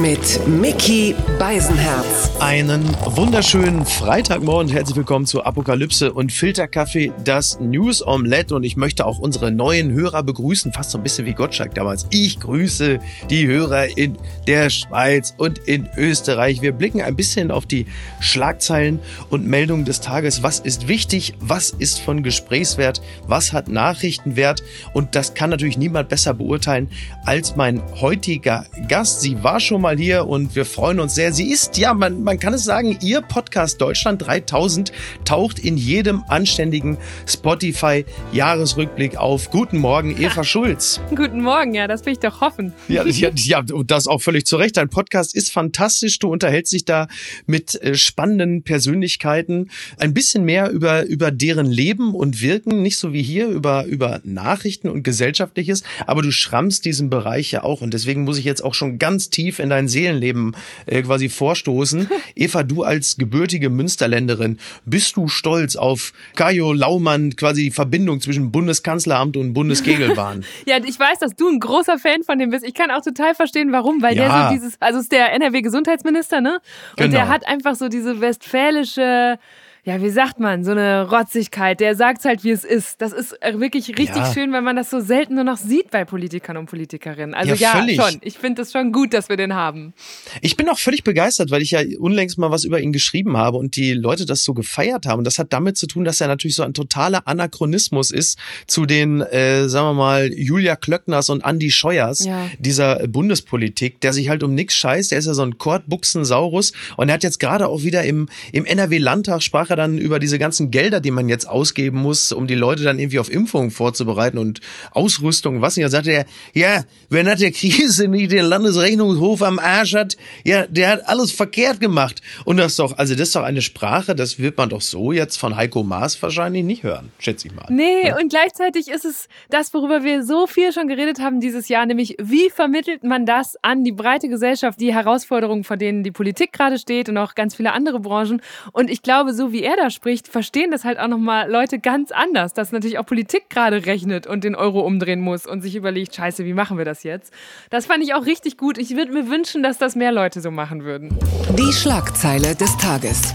mit Mickey Beisenherz. Einen wunderschönen Freitagmorgen. Herzlich willkommen zu Apokalypse und Filterkaffee, das News Omelette. Und ich möchte auch unsere neuen Hörer begrüßen, fast so ein bisschen wie Gottschalk damals. Ich grüße die Hörer in der Schweiz und in Österreich. Wir blicken ein bisschen auf die Schlagzeilen und Meldungen des Tages. Was ist wichtig? Was ist von Gesprächswert? Was hat Nachrichtenwert? Und das kann natürlich niemand besser beurteilen als mein heutiger Gast. Sie war schon mal mal hier und wir freuen uns sehr. Sie ist, ja, man, man kann es sagen, Ihr Podcast Deutschland 3000 taucht in jedem anständigen Spotify-Jahresrückblick auf. Guten Morgen, Eva Schulz. Guten Morgen, ja, das will ich doch hoffen. Ja, ja, ja, und das auch völlig zu Recht. Dein Podcast ist fantastisch. Du unterhältst dich da mit äh, spannenden Persönlichkeiten. Ein bisschen mehr über, über deren Leben und Wirken, nicht so wie hier über, über Nachrichten und Gesellschaftliches, aber du schrammst diesen Bereich ja auch. Und deswegen muss ich jetzt auch schon ganz tief in dein dein Seelenleben äh, quasi vorstoßen. Eva, du als gebürtige Münsterländerin, bist du stolz auf Kajo Laumann, quasi die Verbindung zwischen Bundeskanzleramt und Bundeskegelbahn? ja, ich weiß, dass du ein großer Fan von dem bist. Ich kann auch total verstehen, warum, weil ja. der so dieses, also ist der NRW-Gesundheitsminister, ne? Und genau. der hat einfach so diese westfälische ja, wie sagt man, so eine Rotzigkeit. Der sagt halt, wie es ist. Das ist äh, wirklich richtig ja. schön, wenn man das so selten nur noch sieht bei Politikern und Politikerinnen. Also ja, ja schon. Ich finde es schon gut, dass wir den haben. Ich bin auch völlig begeistert, weil ich ja unlängst mal was über ihn geschrieben habe und die Leute das so gefeiert haben. Und das hat damit zu tun, dass er natürlich so ein totaler Anachronismus ist zu den, äh, sagen wir mal, Julia Klöckners und Andy Scheuers ja. dieser Bundespolitik, der sich halt um nichts scheißt. Der ist ja so ein Kortbuchsensaurus und er hat jetzt gerade auch wieder im, im NRW-Landtag sprach er dann über diese ganzen Gelder, die man jetzt ausgeben muss, um die Leute dann irgendwie auf Impfungen vorzubereiten und Ausrüstung, was nicht. Da sagte er, ja, wer nach der Krise nicht den Landesrechnungshof am Arsch hat, ja, der hat alles verkehrt gemacht. Und das ist doch, also das ist doch eine Sprache, das wird man doch so jetzt von Heiko Maas wahrscheinlich nicht hören, schätze ich mal. Nee, ja. und gleichzeitig ist es das, worüber wir so viel schon geredet haben dieses Jahr, nämlich wie vermittelt man das an die breite Gesellschaft, die Herausforderungen, vor denen die Politik gerade steht und auch ganz viele andere Branchen. Und ich glaube, so wie er da spricht, verstehen das halt auch nochmal Leute ganz anders, dass natürlich auch Politik gerade rechnet und den Euro umdrehen muss und sich überlegt, scheiße, wie machen wir das jetzt? Das fand ich auch richtig gut. Ich würde mir wünschen, dass das mehr Leute so machen würden. Die Schlagzeile des Tages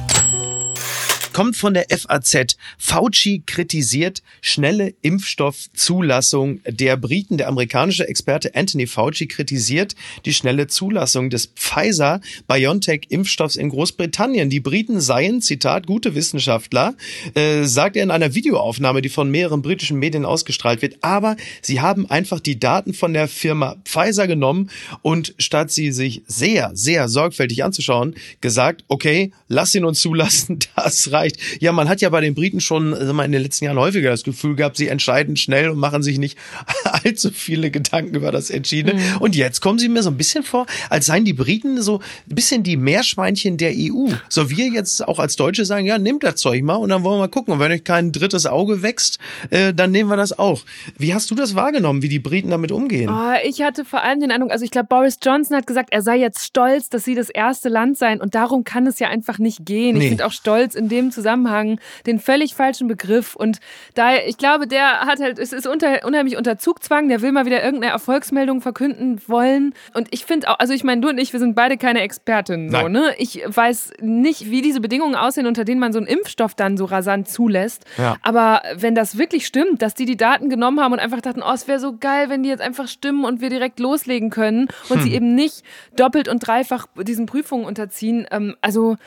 kommt von der FAZ. Fauci kritisiert schnelle Impfstoffzulassung der Briten. Der amerikanische Experte Anthony Fauci kritisiert die schnelle Zulassung des Pfizer-BioNTech-Impfstoffs in Großbritannien. Die Briten seien, Zitat, gute Wissenschaftler, äh, sagt er in einer Videoaufnahme, die von mehreren britischen Medien ausgestrahlt wird. Aber sie haben einfach die Daten von der Firma Pfizer genommen und statt sie sich sehr, sehr sorgfältig anzuschauen, gesagt, okay, lass ihn uns zulassen, das reicht erreicht. Ja, man hat ja bei den Briten schon sag mal, in den letzten Jahren häufiger das Gefühl gehabt, sie entscheiden schnell und machen sich nicht allzu viele Gedanken über das Entschiedene. Mhm. Und jetzt kommen sie mir so ein bisschen vor, als seien die Briten so ein bisschen die Meerschweinchen der EU. So wir jetzt auch als Deutsche sagen, ja, nehmt das Zeug mal und dann wollen wir mal gucken. Und wenn euch kein drittes Auge wächst, äh, dann nehmen wir das auch. Wie hast du das wahrgenommen, wie die Briten damit umgehen? Oh, ich hatte vor allem den Eindruck, also ich glaube, Boris Johnson hat gesagt, er sei jetzt stolz, dass sie das erste Land seien. Und darum kann es ja einfach nicht gehen. Nee. Ich finde auch stolz in dem Zusammenhang den völlig falschen Begriff. Und da, ich glaube, der hat halt, es ist unter, unheimlich unter Zugzwang, der will mal wieder irgendeine Erfolgsmeldung verkünden wollen. Und ich finde auch, also ich meine, du und ich, wir sind beide keine Expertinnen. So, ne? Ich weiß nicht, wie diese Bedingungen aussehen, unter denen man so einen Impfstoff dann so rasant zulässt. Ja. Aber wenn das wirklich stimmt, dass die die Daten genommen haben und einfach dachten, oh, es wäre so geil, wenn die jetzt einfach stimmen und wir direkt loslegen können und hm. sie eben nicht doppelt und dreifach diesen Prüfungen unterziehen. Ähm, also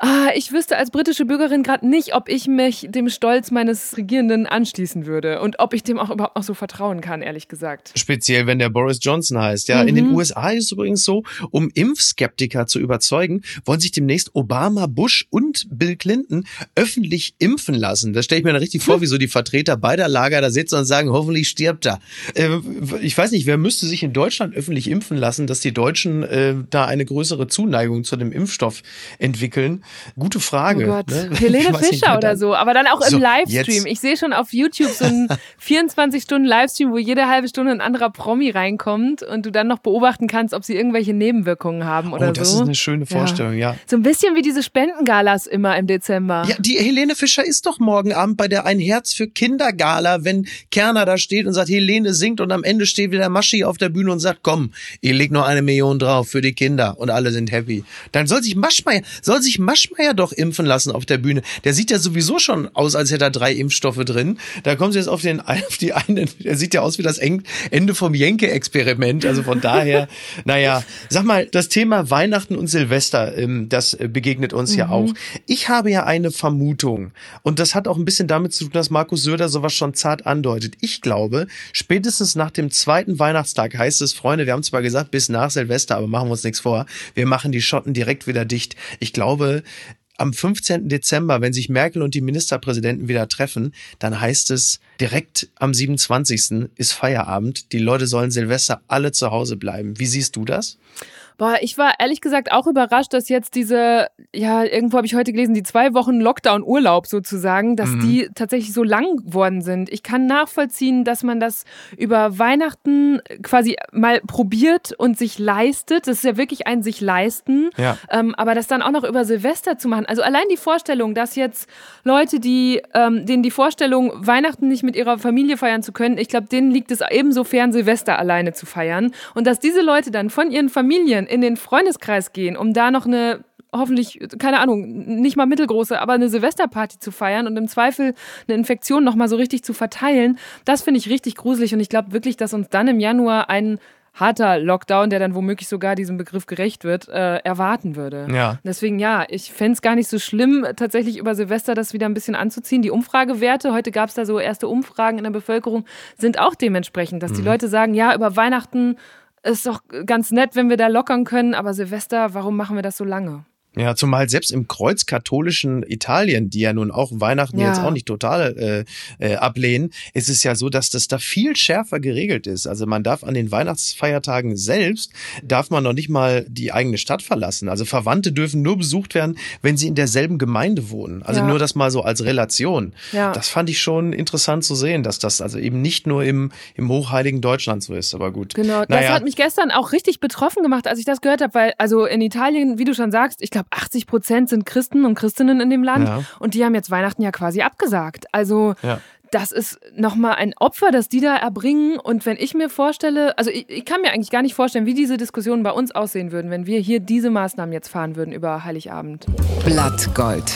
ah, ich wüsste als britische Bürgerin gerade nicht, ob ich mich dem Stolz meines Regierenden anschließen würde und ob ich dem auch überhaupt noch so vertrauen kann, ehrlich gesagt. Speziell, wenn der Boris Johnson heißt. Ja, mhm. in den mhm. USA ist es übrigens so, um Impfskeptiker zu überzeugen, wollen sich demnächst Obama, Bush und Bill Clinton öffentlich impfen lassen. Da stelle ich mir dann richtig vor, hm. wie so die Vertreter beider Lager da sitzen und sagen, hoffentlich stirbt er. Äh, ich weiß nicht, wer müsste sich in Deutschland öffentlich impfen lassen, dass die Deutschen äh, da eine größere Zuneigung zu dem Impfstoff entwickeln. Gute Frage. Oh Gott. Ne? Helene Fischer oder so, aber dann auch im so, Livestream. Jetzt. Ich sehe schon auf YouTube so einen 24 Stunden Livestream, wo jede halbe Stunde ein anderer Promi reinkommt und du dann noch beobachten kannst, ob sie irgendwelche Nebenwirkungen haben oder so. Oh, das so. ist eine schöne Vorstellung, ja. ja. So ein bisschen wie diese Spendengalas immer im Dezember. Ja, die Helene Fischer ist doch morgen Abend bei der Ein Herz für Kinder Gala, wenn Kerner da steht und sagt, Helene singt und am Ende steht wieder Maschi auf der Bühne und sagt, komm, ihr legt noch eine Million drauf für die Kinder und alle sind happy. Dann soll sich Maschmeier, soll sich Maschmeier doch impfen lassen auf der Bühne. Der sieht ja sowieso schon aus, als hätte er drei Impfstoffe drin. Da kommen sie jetzt auf den, auf die eine, er sieht ja aus wie das Ende vom Jenke-Experiment. Also von daher, naja, sag mal, das Thema Weihnachten und Silvester, ähm, das begegnet uns mhm. ja auch. Ich habe ja eine Vermutung und das hat auch ein bisschen damit zu tun, dass Markus Söder sowas schon zart andeutet. Ich glaube, spätestens nach dem zweiten Weihnachtstag heißt es, Freunde, wir haben zwar gesagt, bis nach Silvester, aber machen wir uns nichts vor. Wir machen die Schotten direkt wieder dicht. Ich glaube, am 15. Dezember, wenn sich Merkel und die Ministerpräsidenten wieder treffen, dann heißt es direkt am 27. ist Feierabend. Die Leute sollen Silvester alle zu Hause bleiben. Wie siehst du das? Boah, ich war ehrlich gesagt auch überrascht, dass jetzt diese, ja, irgendwo habe ich heute gelesen, die zwei Wochen Lockdown-Urlaub sozusagen, dass mhm. die tatsächlich so lang geworden sind. Ich kann nachvollziehen, dass man das über Weihnachten quasi mal probiert und sich leistet. Das ist ja wirklich ein sich leisten. Ja. Ähm, aber das dann auch noch über Silvester zu machen. Also allein die Vorstellung, dass jetzt Leute, die, ähm, denen die Vorstellung, Weihnachten nicht mit ihrer Familie feiern zu können, ich glaube, denen liegt es ebenso fern, Silvester alleine zu feiern. Und dass diese Leute dann von ihren Familien in den Freundeskreis gehen, um da noch eine hoffentlich, keine Ahnung, nicht mal mittelgroße, aber eine Silvesterparty zu feiern und im Zweifel eine Infektion nochmal so richtig zu verteilen, das finde ich richtig gruselig und ich glaube wirklich, dass uns dann im Januar ein harter Lockdown, der dann womöglich sogar diesem Begriff gerecht wird, äh, erwarten würde. Ja. Deswegen ja, ich fände es gar nicht so schlimm, tatsächlich über Silvester das wieder ein bisschen anzuziehen. Die Umfragewerte, heute gab es da so erste Umfragen in der Bevölkerung, sind auch dementsprechend, dass mhm. die Leute sagen, ja, über Weihnachten ist doch ganz nett, wenn wir da lockern können, aber Silvester, warum machen wir das so lange? Ja, zumal selbst im kreuzkatholischen Italien, die ja nun auch Weihnachten ja. jetzt auch nicht total äh, äh, ablehnen, ist es ja so, dass das da viel schärfer geregelt ist. Also man darf an den Weihnachtsfeiertagen selbst, darf man noch nicht mal die eigene Stadt verlassen. Also Verwandte dürfen nur besucht werden, wenn sie in derselben Gemeinde wohnen. Also ja. nur das mal so als Relation. Ja. Das fand ich schon interessant zu sehen, dass das also eben nicht nur im, im hochheiligen Deutschland so ist. Aber gut. Genau, das naja. hat mich gestern auch richtig betroffen gemacht, als ich das gehört habe, weil also in Italien, wie du schon sagst, ich glaube, 80 Prozent sind Christen und Christinnen in dem Land ja. und die haben jetzt Weihnachten ja quasi abgesagt. Also ja. das ist nochmal ein Opfer, das die da erbringen. Und wenn ich mir vorstelle, also ich, ich, kann mir eigentlich gar nicht vorstellen, wie diese Diskussionen bei uns aussehen würden, wenn wir hier diese Maßnahmen jetzt fahren würden über Heiligabend. Blattgold.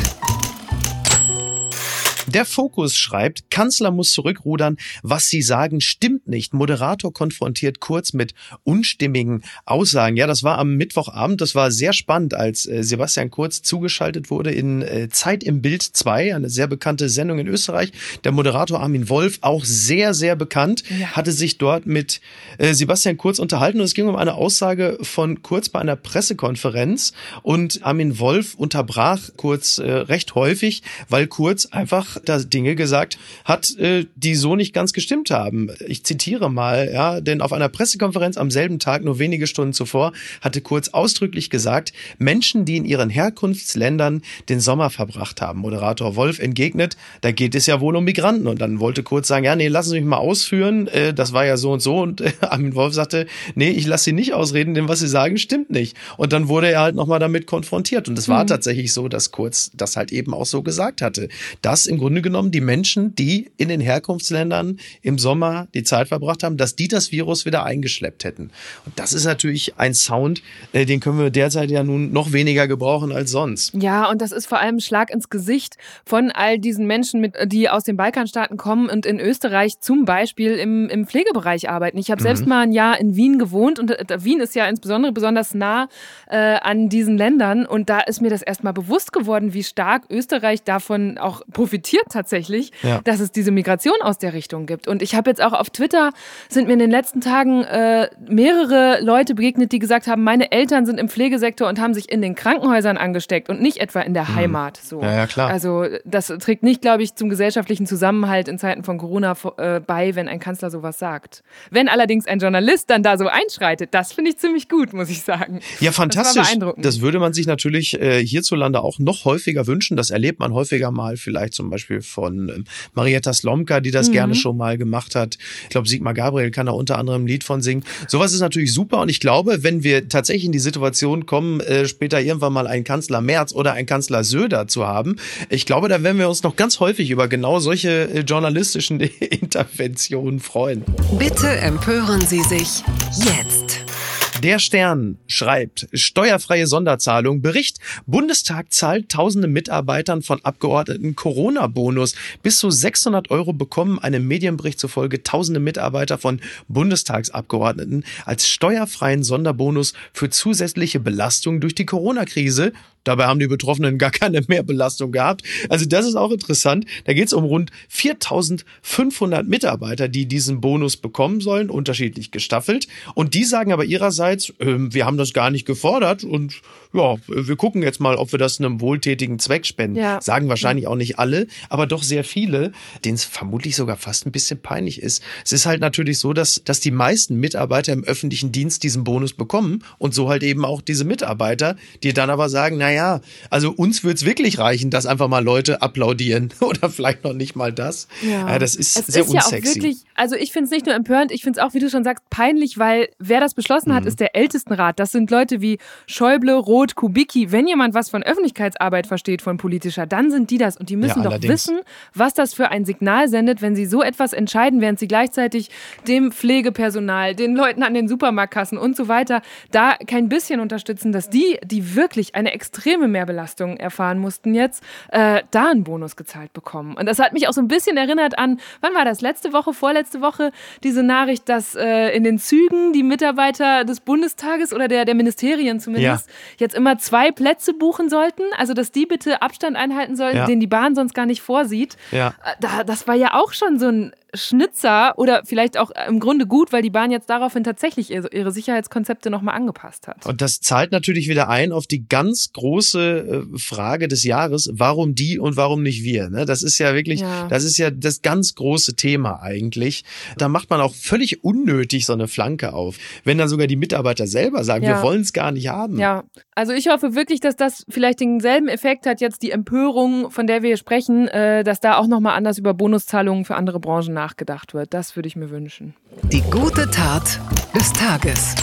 Der Fokus schreibt, Kanzler muss zurückrudern. Was Sie sagen, stimmt nicht. Moderator konfrontiert Kurz mit unstimmigen Aussagen. Ja, das war am Mittwochabend. Das war sehr spannend, als äh, Sebastian Kurz zugeschaltet wurde in äh, Zeit im Bild 2, eine sehr bekannte Sendung in Österreich. Der Moderator Armin Wolf, auch sehr, sehr bekannt, ja. hatte sich dort mit äh, Sebastian Kurz unterhalten und es ging um eine Aussage von Kurz bei einer Pressekonferenz und Armin Wolf unterbrach Kurz recht häufig, weil Kurz einfach da Dinge gesagt hat, äh, die so nicht ganz gestimmt haben. Ich zitiere mal, ja, denn auf einer Pressekonferenz am selben Tag, nur wenige Stunden zuvor, hatte Kurz ausdrücklich gesagt, Menschen, die in ihren Herkunftsländern den Sommer verbracht haben. Moderator Wolf entgegnet, da geht es ja wohl um Migranten. Und dann wollte Kurz sagen, ja, nee, lassen Sie mich mal ausführen, äh, das war ja so und so. Und äh, Armin Wolf sagte, nee, ich lasse Sie nicht ausreden, denn was Sie sagen, stimmt nicht. Und dann wurde er halt nochmal damit konfrontiert. Und es war mhm. tatsächlich so, dass Kurz das halt eben auch so gesagt hatte. Dass im Grunde genommen die Menschen, die in den Herkunftsländern im Sommer die Zeit verbracht haben, dass die das Virus wieder eingeschleppt hätten. Und das ist natürlich ein Sound, äh, den können wir derzeit ja nun noch weniger gebrauchen als sonst. Ja, und das ist vor allem ein Schlag ins Gesicht von all diesen Menschen, die aus den Balkanstaaten kommen und in Österreich zum Beispiel im, im Pflegebereich arbeiten. Ich habe mhm. selbst mal ein Jahr in Wien gewohnt und äh, Wien ist ja insbesondere besonders nah äh, an diesen Ländern und da ist mir das erstmal bewusst geworden, wie stark Österreich davon auch profitiert schockiert tatsächlich, ja. dass es diese Migration aus der Richtung gibt. Und ich habe jetzt auch auf Twitter, sind mir in den letzten Tagen äh, mehrere Leute begegnet, die gesagt haben, meine Eltern sind im Pflegesektor und haben sich in den Krankenhäusern angesteckt und nicht etwa in der hm. Heimat. So. Ja, ja, klar. Also das trägt nicht, glaube ich, zum gesellschaftlichen Zusammenhalt in Zeiten von Corona äh, bei, wenn ein Kanzler sowas sagt. Wenn allerdings ein Journalist dann da so einschreitet, das finde ich ziemlich gut, muss ich sagen. Ja, fantastisch. Das, das würde man sich natürlich äh, hierzulande auch noch häufiger wünschen. Das erlebt man häufiger mal, vielleicht zum Beispiel von ähm, Marietta Slomka, die das mhm. gerne schon mal gemacht hat. Ich glaube, Sigmar Gabriel kann da unter anderem ein Lied von singen. Sowas ist natürlich super und ich glaube, wenn wir tatsächlich in die Situation kommen, äh, später irgendwann mal einen Kanzler Merz oder einen Kanzler Söder zu haben, ich glaube, da werden wir uns noch ganz häufig über genau solche äh, journalistischen Interventionen freuen. Bitte empören Sie sich jetzt. Der Stern schreibt, steuerfreie Sonderzahlung, Bericht, Bundestag zahlt tausende Mitarbeitern von Abgeordneten Corona-Bonus. Bis zu 600 Euro bekommen einem Medienbericht zufolge tausende Mitarbeiter von Bundestagsabgeordneten als steuerfreien Sonderbonus für zusätzliche Belastung durch die Corona-Krise. Dabei haben die Betroffenen gar keine Mehrbelastung gehabt. Also das ist auch interessant. Da geht es um rund 4500 Mitarbeiter, die diesen Bonus bekommen sollen, unterschiedlich gestaffelt. Und die sagen aber ihrerseits, äh, wir haben das gar nicht gefordert und ja, wir gucken jetzt mal, ob wir das einem wohltätigen Zweck spenden. Ja. Sagen wahrscheinlich auch nicht alle, aber doch sehr viele, denen es vermutlich sogar fast ein bisschen peinlich ist. Es ist halt natürlich so, dass, dass die meisten Mitarbeiter im öffentlichen Dienst diesen Bonus bekommen und so halt eben auch diese Mitarbeiter, die dann aber sagen, naja, naja, also uns wird es wirklich reichen, dass einfach mal Leute applaudieren oder vielleicht noch nicht mal das. Ja. das ist es sehr ist unsexy. Ja auch wirklich, also ich finde es nicht nur empörend, ich finde es auch, wie du schon sagst, peinlich, weil wer das beschlossen mhm. hat, ist der Ältestenrat. Das sind Leute wie Schäuble, Roth, Kubicki. Wenn jemand was von Öffentlichkeitsarbeit versteht, von politischer, dann sind die das. Und die müssen ja, doch wissen, was das für ein Signal sendet, wenn sie so etwas entscheiden, während sie gleichzeitig dem Pflegepersonal, den Leuten an den Supermarktkassen und so weiter da kein bisschen unterstützen, dass die, die wirklich eine extrem extreme Mehrbelastung erfahren mussten jetzt, äh, da einen Bonus gezahlt bekommen. Und das hat mich auch so ein bisschen erinnert an, wann war das? Letzte Woche, vorletzte Woche, diese Nachricht, dass äh, in den Zügen die Mitarbeiter des Bundestages oder der, der Ministerien zumindest ja. jetzt immer zwei Plätze buchen sollten. Also, dass die bitte Abstand einhalten sollten, ja. den die Bahn sonst gar nicht vorsieht. Ja. Äh, da, das war ja auch schon so ein Schnitzer oder vielleicht auch im Grunde gut, weil die Bahn jetzt daraufhin tatsächlich ihre Sicherheitskonzepte nochmal angepasst hat. Und das zahlt natürlich wieder ein auf die ganz große äh, Frage des Jahres, warum die und warum nicht wir? Ne? Das ist ja wirklich, ja. das ist ja das ganz große Thema eigentlich. Da macht man auch völlig unnötig so eine Flanke auf. Wenn dann sogar die Mitarbeiter selber sagen, ja. wir wollen es gar nicht haben. Ja, also ich hoffe wirklich, dass das vielleicht denselben Effekt hat, jetzt die Empörung, von der wir hier sprechen, äh, dass da auch nochmal anders über Bonuszahlungen für andere Branchen nachgedacht wird. Das würde ich mir wünschen. Die gute Tat des Tages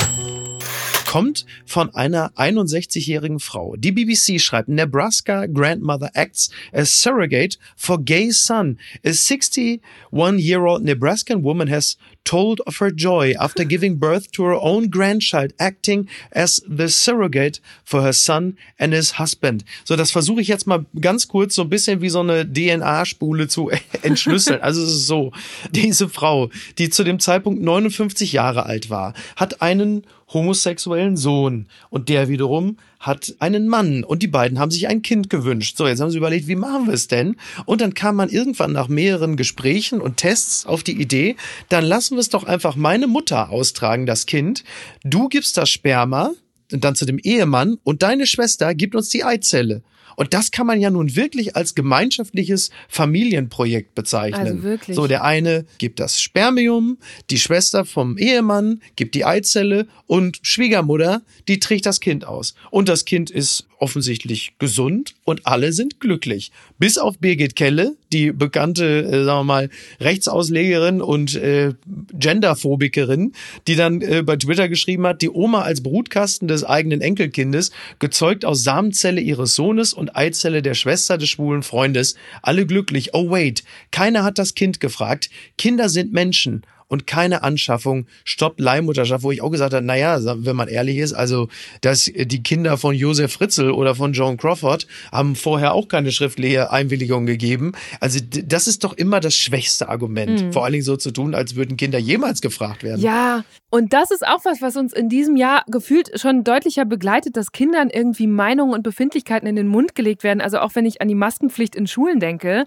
kommt von einer 61-jährigen Frau. Die BBC schreibt, Nebraska grandmother acts as surrogate for gay son. A 61-year-old Nebraskan woman has told of her joy after giving birth to her own grandchild, acting as the surrogate for her son and his husband. So, das versuche ich jetzt mal ganz kurz so ein bisschen wie so eine DNA-Spule zu entschlüsseln. Also es ist so, diese Frau, die zu dem Zeitpunkt 59 Jahre alt war, hat einen homosexuellen Sohn und der wiederum hat einen Mann und die beiden haben sich ein Kind gewünscht. So, jetzt haben sie überlegt, wie machen wir es denn? Und dann kam man irgendwann nach mehreren Gesprächen und Tests auf die Idee, dann lassen wir es doch einfach meine Mutter austragen, das Kind. Du gibst das Sperma und dann zu dem Ehemann und deine Schwester gibt uns die Eizelle. Und das kann man ja nun wirklich als gemeinschaftliches Familienprojekt bezeichnen. Also wirklich. So, der eine gibt das Spermium, die Schwester vom Ehemann gibt die Eizelle und Schwiegermutter, die trägt das Kind aus. Und das Kind ist offensichtlich gesund und alle sind glücklich. Bis auf Birgit Kelle, die bekannte, äh, sagen wir mal, Rechtsauslegerin und äh, Genderphobikerin, die dann äh, bei Twitter geschrieben hat, die Oma als Brutkasten des eigenen Enkelkindes, gezeugt aus Samenzelle ihres Sohnes und Eizelle der Schwester des schwulen Freundes, alle glücklich. Oh wait, keiner hat das Kind gefragt. Kinder sind Menschen und keine Anschaffung, Stopp Leihmutterschaft, wo ich auch gesagt habe, naja, wenn man ehrlich ist, also dass die Kinder von Josef Fritzl oder von Joan Crawford haben vorher auch keine schriftliche Einwilligung gegeben. Also das ist doch immer das schwächste Argument, mhm. vor allen Dingen so zu tun, als würden Kinder jemals gefragt werden. Ja, und das ist auch was, was uns in diesem Jahr gefühlt schon deutlicher begleitet, dass Kindern irgendwie Meinungen und Befindlichkeiten in den Mund gelegt werden. Also auch wenn ich an die Maskenpflicht in Schulen denke,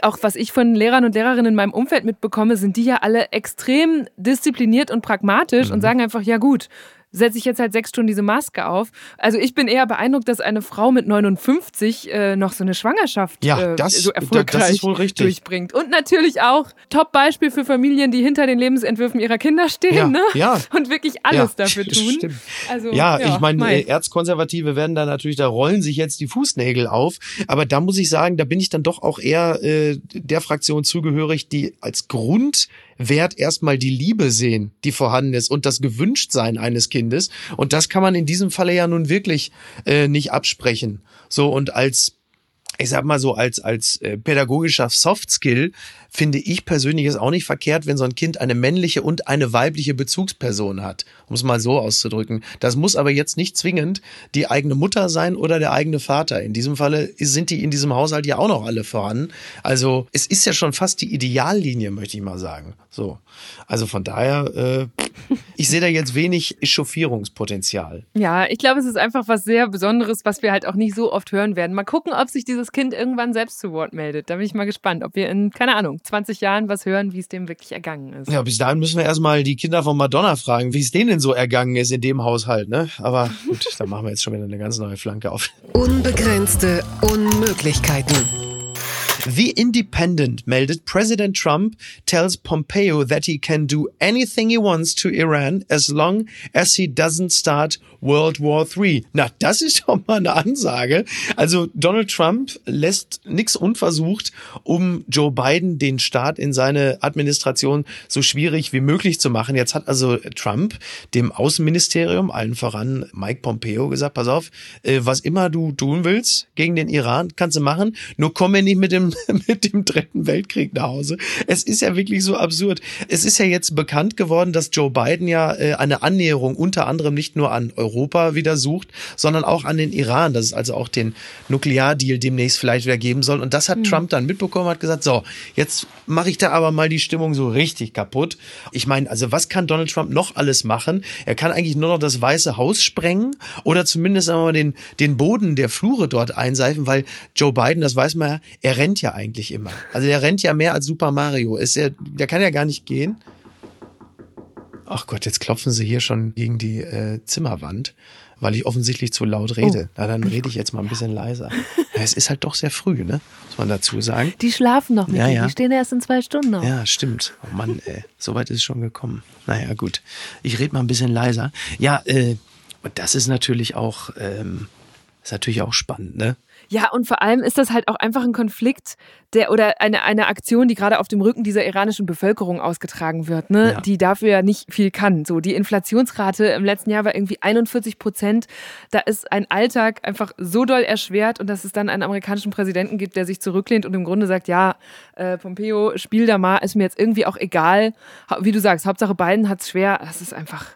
auch was ich von Lehrern und Lehrerinnen in meinem Umfeld mitbekomme, sind die ja alle extrem diszipliniert und pragmatisch mhm. und sagen einfach, ja gut, setze ich jetzt halt sechs Stunden diese Maske auf. Also ich bin eher beeindruckt, dass eine Frau mit 59 äh, noch so eine Schwangerschaft ja, äh, das, so erfolgreich durchbringt. Und natürlich auch Top-Beispiel für Familien, die hinter den Lebensentwürfen ihrer Kinder stehen ja, ne? ja. und wirklich alles ja, dafür tun. Stimmt. Also, ja, ja ich meine, mein. Äh, Erzkonservative werden da natürlich, da rollen sich jetzt die Fußnägel auf. Aber da muss ich sagen, da bin ich dann doch auch eher äh, der Fraktion zugehörig, die als Grund Wert erstmal die Liebe sehen, die vorhanden ist und das Gewünschtsein eines Kindes. Und das kann man in diesem Falle ja nun wirklich äh, nicht absprechen. So und als ich sag mal so, als, als äh, pädagogischer Softskill finde ich persönlich es auch nicht verkehrt, wenn so ein Kind eine männliche und eine weibliche Bezugsperson hat, um es mal so auszudrücken. Das muss aber jetzt nicht zwingend die eigene Mutter sein oder der eigene Vater. In diesem Falle sind die in diesem Haushalt ja auch noch alle vorhanden. Also es ist ja schon fast die Ideallinie, möchte ich mal sagen. So. Also von daher, äh, ich sehe da jetzt wenig Echauffierungspotenzial. Ja, ich glaube, es ist einfach was sehr Besonderes, was wir halt auch nicht so oft hören werden. Mal gucken, ob sich dieses Kind irgendwann selbst zu Wort meldet. Da bin ich mal gespannt, ob wir in, keine Ahnung, 20 Jahren was hören, wie es dem wirklich ergangen ist. Ja, bis dahin müssen wir erstmal die Kinder von Madonna fragen, wie es denen denn so ergangen ist in dem Haushalt, ne? Aber gut, da machen wir jetzt schon wieder eine ganz neue Flanke auf. Unbegrenzte Unmöglichkeiten. The Independent meldet, President Trump tells Pompeo that he can do anything he wants to Iran as long as he doesn't start World War III. Na, das ist doch mal eine Ansage. Also Donald Trump lässt nichts unversucht, um Joe Biden den Start in seine Administration so schwierig wie möglich zu machen. Jetzt hat also Trump dem Außenministerium, allen voran Mike Pompeo, gesagt, pass auf, äh, was immer du tun willst gegen den Iran, kannst du machen, nur komm mir nicht mit dem, mit dem dritten Weltkrieg nach Hause. Es ist ja wirklich so absurd. Es ist ja jetzt bekannt geworden, dass Joe Biden ja äh, eine Annäherung unter anderem nicht nur an Europa wieder sucht, sondern auch an den Iran, dass es also auch den Nukleardeal demnächst vielleicht wieder geben soll. Und das hat mhm. Trump dann mitbekommen, hat gesagt, so, jetzt mache ich da aber mal die Stimmung so richtig kaputt. Ich meine, also was kann Donald Trump noch alles machen? Er kann eigentlich nur noch das Weiße Haus sprengen oder zumindest einmal den, den Boden der Flure dort einseifen, weil Joe Biden, das weiß man ja, er rennt ja eigentlich immer. Also er rennt ja mehr als Super Mario. Ist er, der kann ja gar nicht gehen. Ach Gott, jetzt klopfen sie hier schon gegen die äh, Zimmerwand, weil ich offensichtlich zu laut rede. Oh. Na, dann rede ich jetzt mal ein bisschen leiser. Ja, es ist halt doch sehr früh, ne? Muss man dazu sagen. Die schlafen noch mit. Ja, ja. Die stehen erst in zwei Stunden auf. Ja, stimmt. Oh Mann, ey. So weit ist es schon gekommen. Naja, gut. Ich rede mal ein bisschen leiser. Ja, äh, und das ist natürlich auch, ähm, ist natürlich auch spannend, ne? Ja, und vor allem ist das halt auch einfach ein Konflikt, der oder eine, eine Aktion, die gerade auf dem Rücken dieser iranischen Bevölkerung ausgetragen wird, ne? Ja. die dafür ja nicht viel kann. So, die Inflationsrate im letzten Jahr war irgendwie 41 Prozent. Da ist ein Alltag einfach so doll erschwert und dass es dann einen amerikanischen Präsidenten gibt, der sich zurücklehnt und im Grunde sagt, ja, äh, Pompeo, spiel da mal, ist mir jetzt irgendwie auch egal. Wie du sagst, Hauptsache Biden hat es schwer. Das ist einfach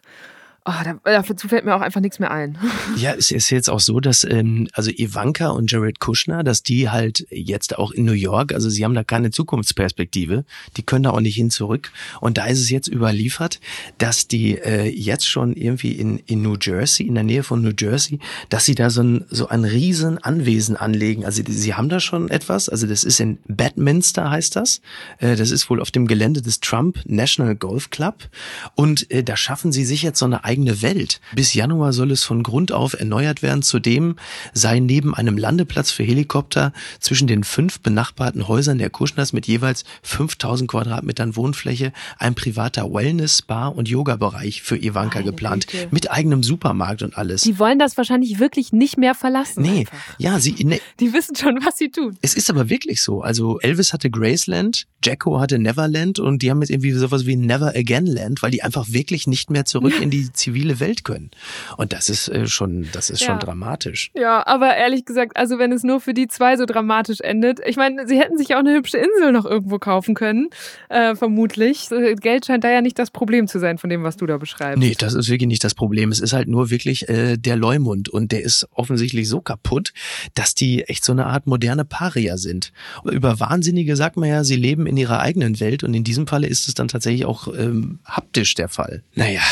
Oh, dazu fällt mir auch einfach nichts mehr ein. Ja, es ist jetzt auch so, dass ähm, also Ivanka und Jared Kushner, dass die halt jetzt auch in New York, also sie haben da keine Zukunftsperspektive, die können da auch nicht hin zurück. Und da ist es jetzt überliefert, dass die äh, jetzt schon irgendwie in, in New Jersey, in der Nähe von New Jersey, dass sie da so ein, so ein riesen Anwesen anlegen. Also die, sie haben da schon etwas, also das ist in Bedminster heißt das. Äh, das ist wohl auf dem Gelände des Trump National Golf Club. Und äh, da schaffen sie sich jetzt so eine eigene Welt. Bis Januar soll es von Grund auf erneuert werden. Zudem sei neben einem Landeplatz für Helikopter zwischen den fünf benachbarten Häusern der Kuschners mit jeweils 5000 Quadratmetern Wohnfläche ein privater Wellness, Spa und Yoga-Bereich für Ivanka Meine geplant. Güte. Mit eigenem Supermarkt und alles. Die wollen das wahrscheinlich wirklich nicht mehr verlassen. Nee, einfach. ja, sie. Ne, die wissen schon, was sie tun. Es ist aber wirklich so. Also Elvis hatte Graceland, Jacko hatte Neverland und die haben jetzt irgendwie sowas wie Never Again Land, weil die einfach wirklich nicht mehr zurück in die zivile Welt gönnen. Und das ist äh, schon, das ist ja. schon dramatisch. Ja, aber ehrlich gesagt, also wenn es nur für die zwei so dramatisch endet, ich meine, sie hätten sich auch eine hübsche Insel noch irgendwo kaufen können, äh, vermutlich. Äh, Geld scheint da ja nicht das Problem zu sein von dem, was du da beschreibst. Nee, das ist wirklich nicht das Problem. Es ist halt nur wirklich äh, der Leumund und der ist offensichtlich so kaputt, dass die echt so eine Art moderne Paria sind. Über Wahnsinnige sagt man ja, sie leben in ihrer eigenen Welt und in diesem Falle ist es dann tatsächlich auch ähm, haptisch der Fall. Naja,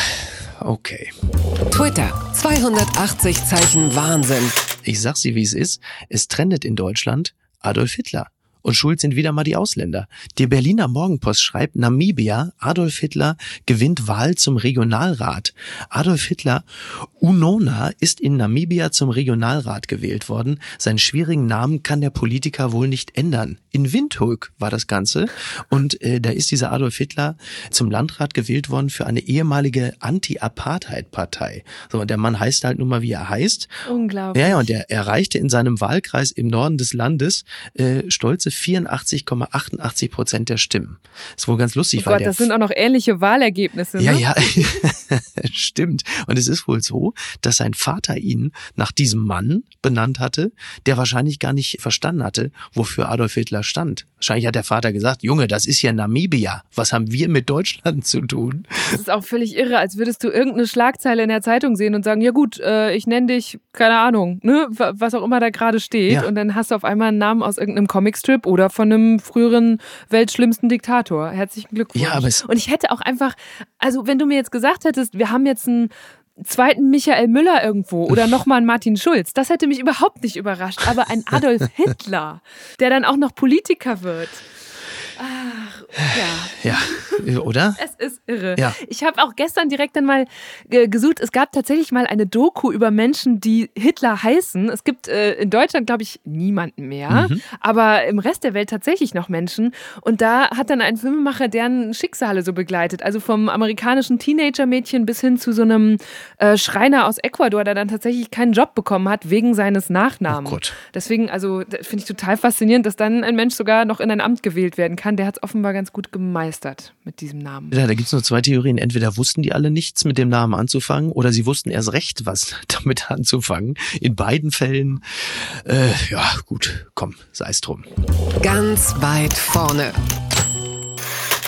okay. Twitter, 280 Zeichen Wahnsinn. Ich sag sie, wie es ist. Es trendet in Deutschland Adolf Hitler. Und schuld sind wieder mal die Ausländer. Die Berliner Morgenpost schreibt, Namibia, Adolf Hitler gewinnt Wahl zum Regionalrat. Adolf Hitler, Unona, ist in Namibia zum Regionalrat gewählt worden. Seinen schwierigen Namen kann der Politiker wohl nicht ändern. In Windhoek war das Ganze. Und äh, da ist dieser Adolf Hitler zum Landrat gewählt worden für eine ehemalige Anti-Apartheid-Partei. So, und der Mann heißt halt nun mal, wie er heißt. Unglaublich. Ja, ja, und er erreichte in seinem Wahlkreis im Norden des Landes äh, stolze stolze 84,88 Prozent der Stimmen. Das ist wohl ganz lustig. Oh Gott, das sind auch noch ähnliche Wahlergebnisse. Ja, ne? ja, stimmt. Und es ist wohl so, dass sein Vater ihn nach diesem Mann benannt hatte, der wahrscheinlich gar nicht verstanden hatte, wofür Adolf Hitler stand. Wahrscheinlich hat der Vater gesagt, Junge, das ist ja Namibia. Was haben wir mit Deutschland zu tun? Das ist auch völlig irre, als würdest du irgendeine Schlagzeile in der Zeitung sehen und sagen, ja gut, äh, ich nenne dich, keine Ahnung, ne, was auch immer da gerade steht. Ja. Und dann hast du auf einmal einen Namen aus irgendeinem Comicstrip oder von einem früheren weltschlimmsten Diktator. Herzlichen Glückwunsch. Ja, aber es und ich hätte auch einfach, also wenn du mir jetzt gesagt hättest, wir haben jetzt einen zweiten Michael Müller irgendwo oder nochmal einen Martin Schulz. Das hätte mich überhaupt nicht überrascht. Aber ein Adolf Hitler, der dann auch noch Politiker wird. Ach, ja. Ja, oder? es ist irre. Ja. Ich habe auch gestern direkt dann mal äh, gesucht. Es gab tatsächlich mal eine Doku über Menschen, die Hitler heißen. Es gibt äh, in Deutschland, glaube ich, niemanden mehr, mhm. aber im Rest der Welt tatsächlich noch Menschen. Und da hat dann ein Filmemacher deren Schicksale so begleitet. Also vom amerikanischen Teenager-Mädchen bis hin zu so einem äh, Schreiner aus Ecuador, der dann tatsächlich keinen Job bekommen hat wegen seines Nachnamens. Oh Gott. Deswegen, also finde ich total faszinierend, dass dann ein Mensch sogar noch in ein Amt gewählt werden kann kann, der hat es offenbar ganz gut gemeistert mit diesem Namen. Ja, da gibt es nur zwei Theorien. Entweder wussten die alle nichts mit dem Namen anzufangen oder sie wussten erst recht, was damit anzufangen. In beiden Fällen, äh, ja gut, komm, sei es drum. Ganz weit vorne.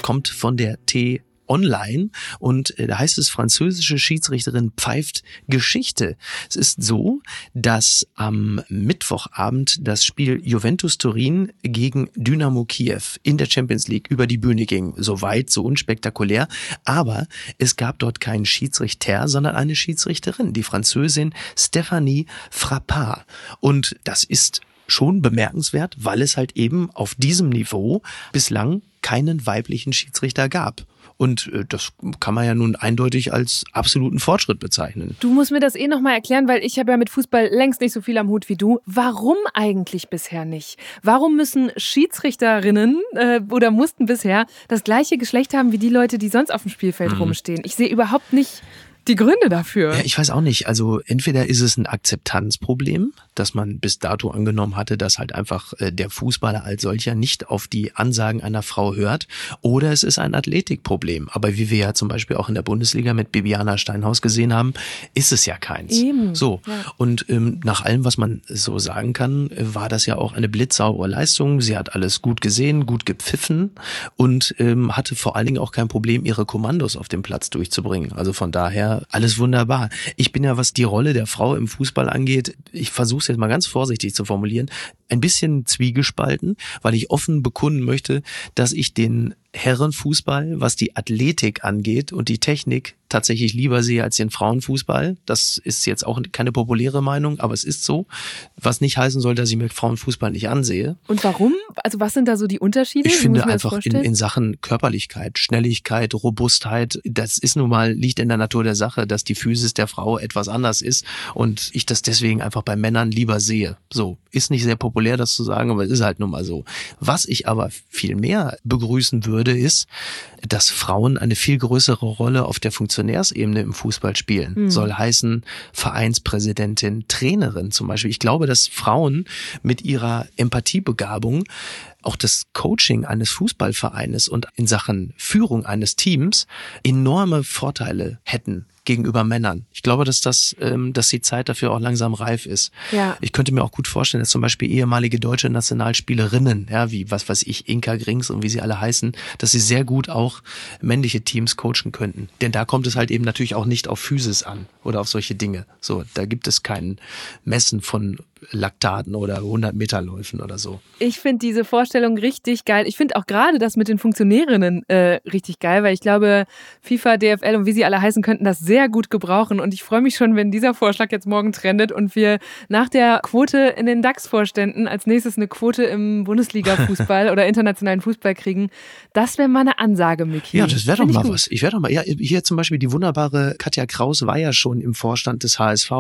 Kommt von der T online und äh, da heißt es, französische Schiedsrichterin pfeift Geschichte. Es ist so, dass am Mittwochabend das Spiel Juventus Turin gegen Dynamo Kiew in der Champions League über die Bühne ging. So weit, so unspektakulär. Aber es gab dort keinen Schiedsrichter, sondern eine Schiedsrichterin, die Französin Stephanie Frappard. Und das ist schon bemerkenswert, weil es halt eben auf diesem Niveau bislang keinen weiblichen Schiedsrichter gab. Und äh, das kann man ja nun eindeutig als absoluten Fortschritt bezeichnen. Du musst mir das eh nochmal erklären, weil ich habe ja mit Fußball längst nicht so viel am Hut wie du. Warum eigentlich bisher nicht? Warum müssen Schiedsrichterinnen äh, oder mussten bisher das gleiche Geschlecht haben wie die Leute, die sonst auf dem Spielfeld mhm. rumstehen? Ich sehe überhaupt nicht die Gründe dafür? Ja, ich weiß auch nicht. Also entweder ist es ein Akzeptanzproblem, dass man bis dato angenommen hatte, dass halt einfach äh, der Fußballer als solcher nicht auf die Ansagen einer Frau hört, oder es ist ein Athletikproblem. Aber wie wir ja zum Beispiel auch in der Bundesliga mit Bibiana Steinhaus gesehen haben, ist es ja keins. Eben. So. Ja. Und ähm, nach allem, was man so sagen kann, war das ja auch eine blitzsaubere Leistung. Sie hat alles gut gesehen, gut gepfiffen und ähm, hatte vor allen Dingen auch kein Problem, ihre Kommandos auf dem Platz durchzubringen. Also von daher alles wunderbar. Ich bin ja, was die Rolle der Frau im Fußball angeht, ich versuche es jetzt mal ganz vorsichtig zu formulieren, ein bisschen zwiegespalten, weil ich offen bekunden möchte, dass ich den Herrenfußball, was die Athletik angeht und die Technik, tatsächlich lieber sehe als den Frauenfußball. Das ist jetzt auch keine populäre Meinung, aber es ist so. Was nicht heißen soll, dass ich mir Frauenfußball nicht ansehe. Und warum? Also was sind da so die Unterschiede? Ich finde einfach in, in Sachen Körperlichkeit, Schnelligkeit, Robustheit, das ist nun mal, liegt in der Natur der Sache, dass die Physis der Frau etwas anders ist und ich das deswegen einfach bei Männern lieber sehe. So, ist nicht sehr populär, das zu sagen, aber es ist halt nun mal so. Was ich aber viel mehr begrüßen würde, würde, ist, dass Frauen eine viel größere Rolle auf der Funktionärsebene im Fußball spielen. Mhm. Soll heißen Vereinspräsidentin, Trainerin zum Beispiel. Ich glaube, dass Frauen mit ihrer Empathiebegabung auch das Coaching eines Fußballvereines und in Sachen Führung eines Teams enorme Vorteile hätten gegenüber Männern. Ich glaube, dass das, ähm, dass die Zeit dafür auch langsam reif ist. Ja. Ich könnte mir auch gut vorstellen, dass zum Beispiel ehemalige deutsche Nationalspielerinnen, ja, wie was weiß ich, Inka Grings und wie sie alle heißen, dass sie sehr gut auch männliche Teams coachen könnten. Denn da kommt es halt eben natürlich auch nicht auf Physis an oder auf solche Dinge. So, da gibt es kein Messen von Laktaten oder 100 Meter Läufen oder so. Ich finde diese Vorstellung richtig geil. Ich finde auch gerade das mit den Funktionärinnen äh, richtig geil, weil ich glaube, FIFA, DFL und wie sie alle heißen, könnten das sehr gut gebrauchen. Und ich freue mich schon, wenn dieser Vorschlag jetzt morgen trendet und wir nach der Quote in den DAX-Vorständen als nächstes eine Quote im Bundesliga-Fußball oder internationalen Fußball kriegen. Das wäre mal eine Ansage, Miki. Ja, das wäre doch mal gut. was. Ich wäre doch mal, ja, hier zum Beispiel die wunderbare Katja Kraus war ja schon im Vorstand des HSV,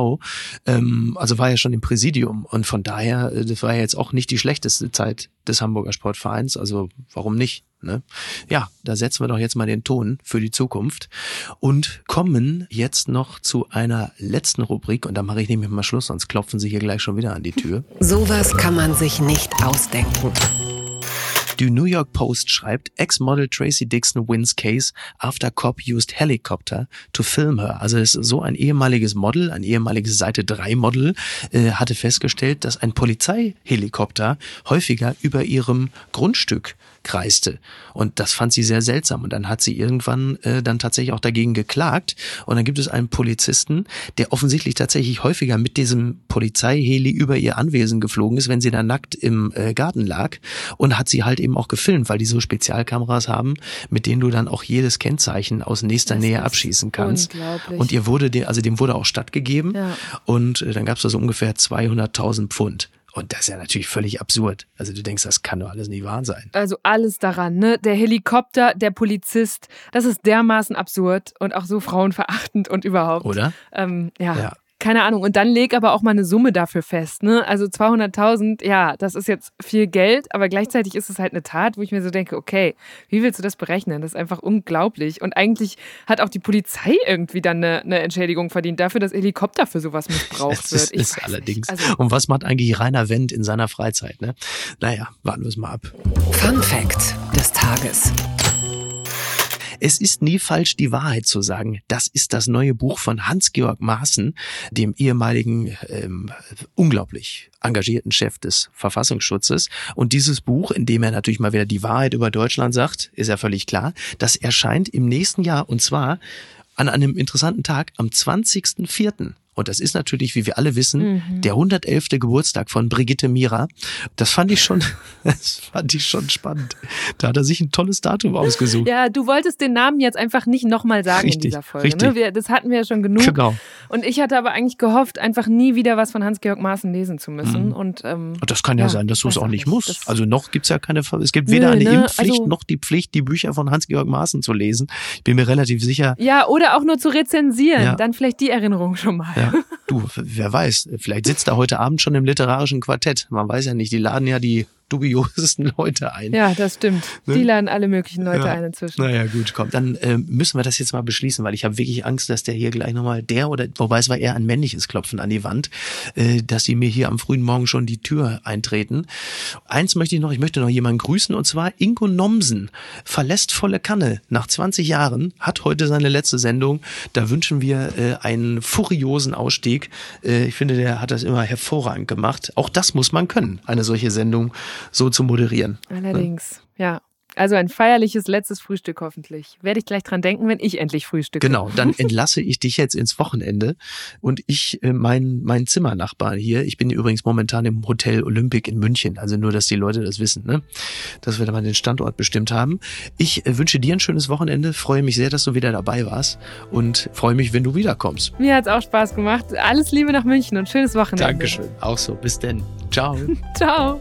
ähm, also war ja schon im Präsidium Präsidium. Und von daher, äh, das war ja jetzt auch nicht die schlechteste Zeit des Hamburger Sportvereins. Also warum nicht? Ne? Ja, da setzen wir doch jetzt mal den Ton für die Zukunft und kommen jetzt noch zu einer letzten Rubrik und da mache ich nämlich mal Schluss, sonst klopfen sie hier gleich schon wieder an die Tür. Sowas kann man sich nicht ausdenken. Die New York Post schreibt, Ex-Model Tracy Dixon wins case after cop used helicopter to film her. Also ist so ein ehemaliges Model, ein ehemaliges Seite 3 Model, äh, hatte festgestellt, dass ein Polizeihelikopter häufiger über ihrem Grundstück kreiste. Und das fand sie sehr seltsam. Und dann hat sie irgendwann äh, dann tatsächlich auch dagegen geklagt. Und dann gibt es einen Polizisten, der offensichtlich tatsächlich häufiger mit diesem Polizeiheli über ihr Anwesen geflogen ist, wenn sie da nackt im äh, Garten lag. Und hat sie halt eben auch gefilmt, weil die so Spezialkameras haben, mit denen du dann auch jedes Kennzeichen aus nächster das Nähe abschießen kannst. Und ihr wurde, also dem wurde auch stattgegeben. Ja. Und äh, dann gab es da so ungefähr 200.000 Pfund. Und das ist ja natürlich völlig absurd. Also du denkst, das kann doch alles nicht wahr sein. Also alles daran, ne? Der Helikopter, der Polizist, das ist dermaßen absurd und auch so frauenverachtend und überhaupt. Oder? Ähm, ja. ja keine Ahnung. Und dann leg aber auch mal eine Summe dafür fest. Ne? Also 200.000, ja, das ist jetzt viel Geld, aber gleichzeitig ist es halt eine Tat, wo ich mir so denke, okay, wie willst du das berechnen? Das ist einfach unglaublich. Und eigentlich hat auch die Polizei irgendwie dann eine, eine Entschädigung verdient dafür, dass Helikopter für sowas missbraucht das wird. Ich ist allerdings. Also, Und was macht eigentlich Rainer Wendt in seiner Freizeit? Ne? Naja, warten wir es mal ab. Fun Fact des Tages. Es ist nie falsch, die Wahrheit zu sagen. Das ist das neue Buch von Hans-Georg Maaßen, dem ehemaligen ähm, unglaublich engagierten Chef des Verfassungsschutzes. Und dieses Buch, in dem er natürlich mal wieder die Wahrheit über Deutschland sagt, ist ja völlig klar, das erscheint im nächsten Jahr und zwar an einem interessanten Tag am 20.04. Und das ist natürlich, wie wir alle wissen, mhm. der 111. Geburtstag von Brigitte Mira. Das fand ich schon, das fand ich schon spannend. Da hat er sich ein tolles Datum ausgesucht. Ja, du wolltest den Namen jetzt einfach nicht nochmal sagen richtig, in dieser Folge. Ne? Richtig. Ne? Wir, das hatten wir ja schon genug. Genau. Und ich hatte aber eigentlich gehofft, einfach nie wieder was von Hans-Georg Maaßen lesen zu müssen. Mhm. Und, ähm, das kann ja, ja sein, dass du es auch nicht musst. Also noch gibt's ja keine, es gibt weder Nö, eine ne? Impfpflicht also, noch die Pflicht, die Bücher von Hans-Georg Maaßen zu lesen. Ich bin mir relativ sicher. Ja, oder auch nur zu rezensieren. Ja. Dann vielleicht die Erinnerung schon mal. Ja. Du, wer weiß, vielleicht sitzt er heute Abend schon im literarischen Quartett. Man weiß ja nicht, die laden ja die dubiosesten Leute ein. Ja, das stimmt. Ne? Die laden alle möglichen Leute ja. ein inzwischen. Naja, gut, komm. Dann äh, müssen wir das jetzt mal beschließen, weil ich habe wirklich Angst, dass der hier gleich nochmal der oder, wobei es war eher ein männliches Klopfen an die Wand, äh, dass sie mir hier am frühen Morgen schon die Tür eintreten. Eins möchte ich noch, ich möchte noch jemanden grüßen und zwar Ingo Nomsen verlässt volle Kanne nach 20 Jahren, hat heute seine letzte Sendung. Da wünschen wir äh, einen furiosen Ausstieg. Äh, ich finde, der hat das immer hervorragend gemacht. Auch das muss man können, eine solche Sendung so zu moderieren. Allerdings, ne? ja. Also ein feierliches letztes Frühstück hoffentlich. Werde ich gleich dran denken, wenn ich endlich frühstücke. Genau, dann entlasse ich dich jetzt ins Wochenende und ich, äh, mein, mein Zimmernachbar hier, ich bin übrigens momentan im Hotel Olympic in München, also nur, dass die Leute das wissen, ne? dass wir da mal den Standort bestimmt haben. Ich äh, wünsche dir ein schönes Wochenende, freue mich sehr, dass du wieder dabei warst und freue mich, wenn du wiederkommst. Mir hat es auch Spaß gemacht. Alles Liebe nach München und schönes Wochenende. Dankeschön, auch so. Bis denn. Ciao. Ciao.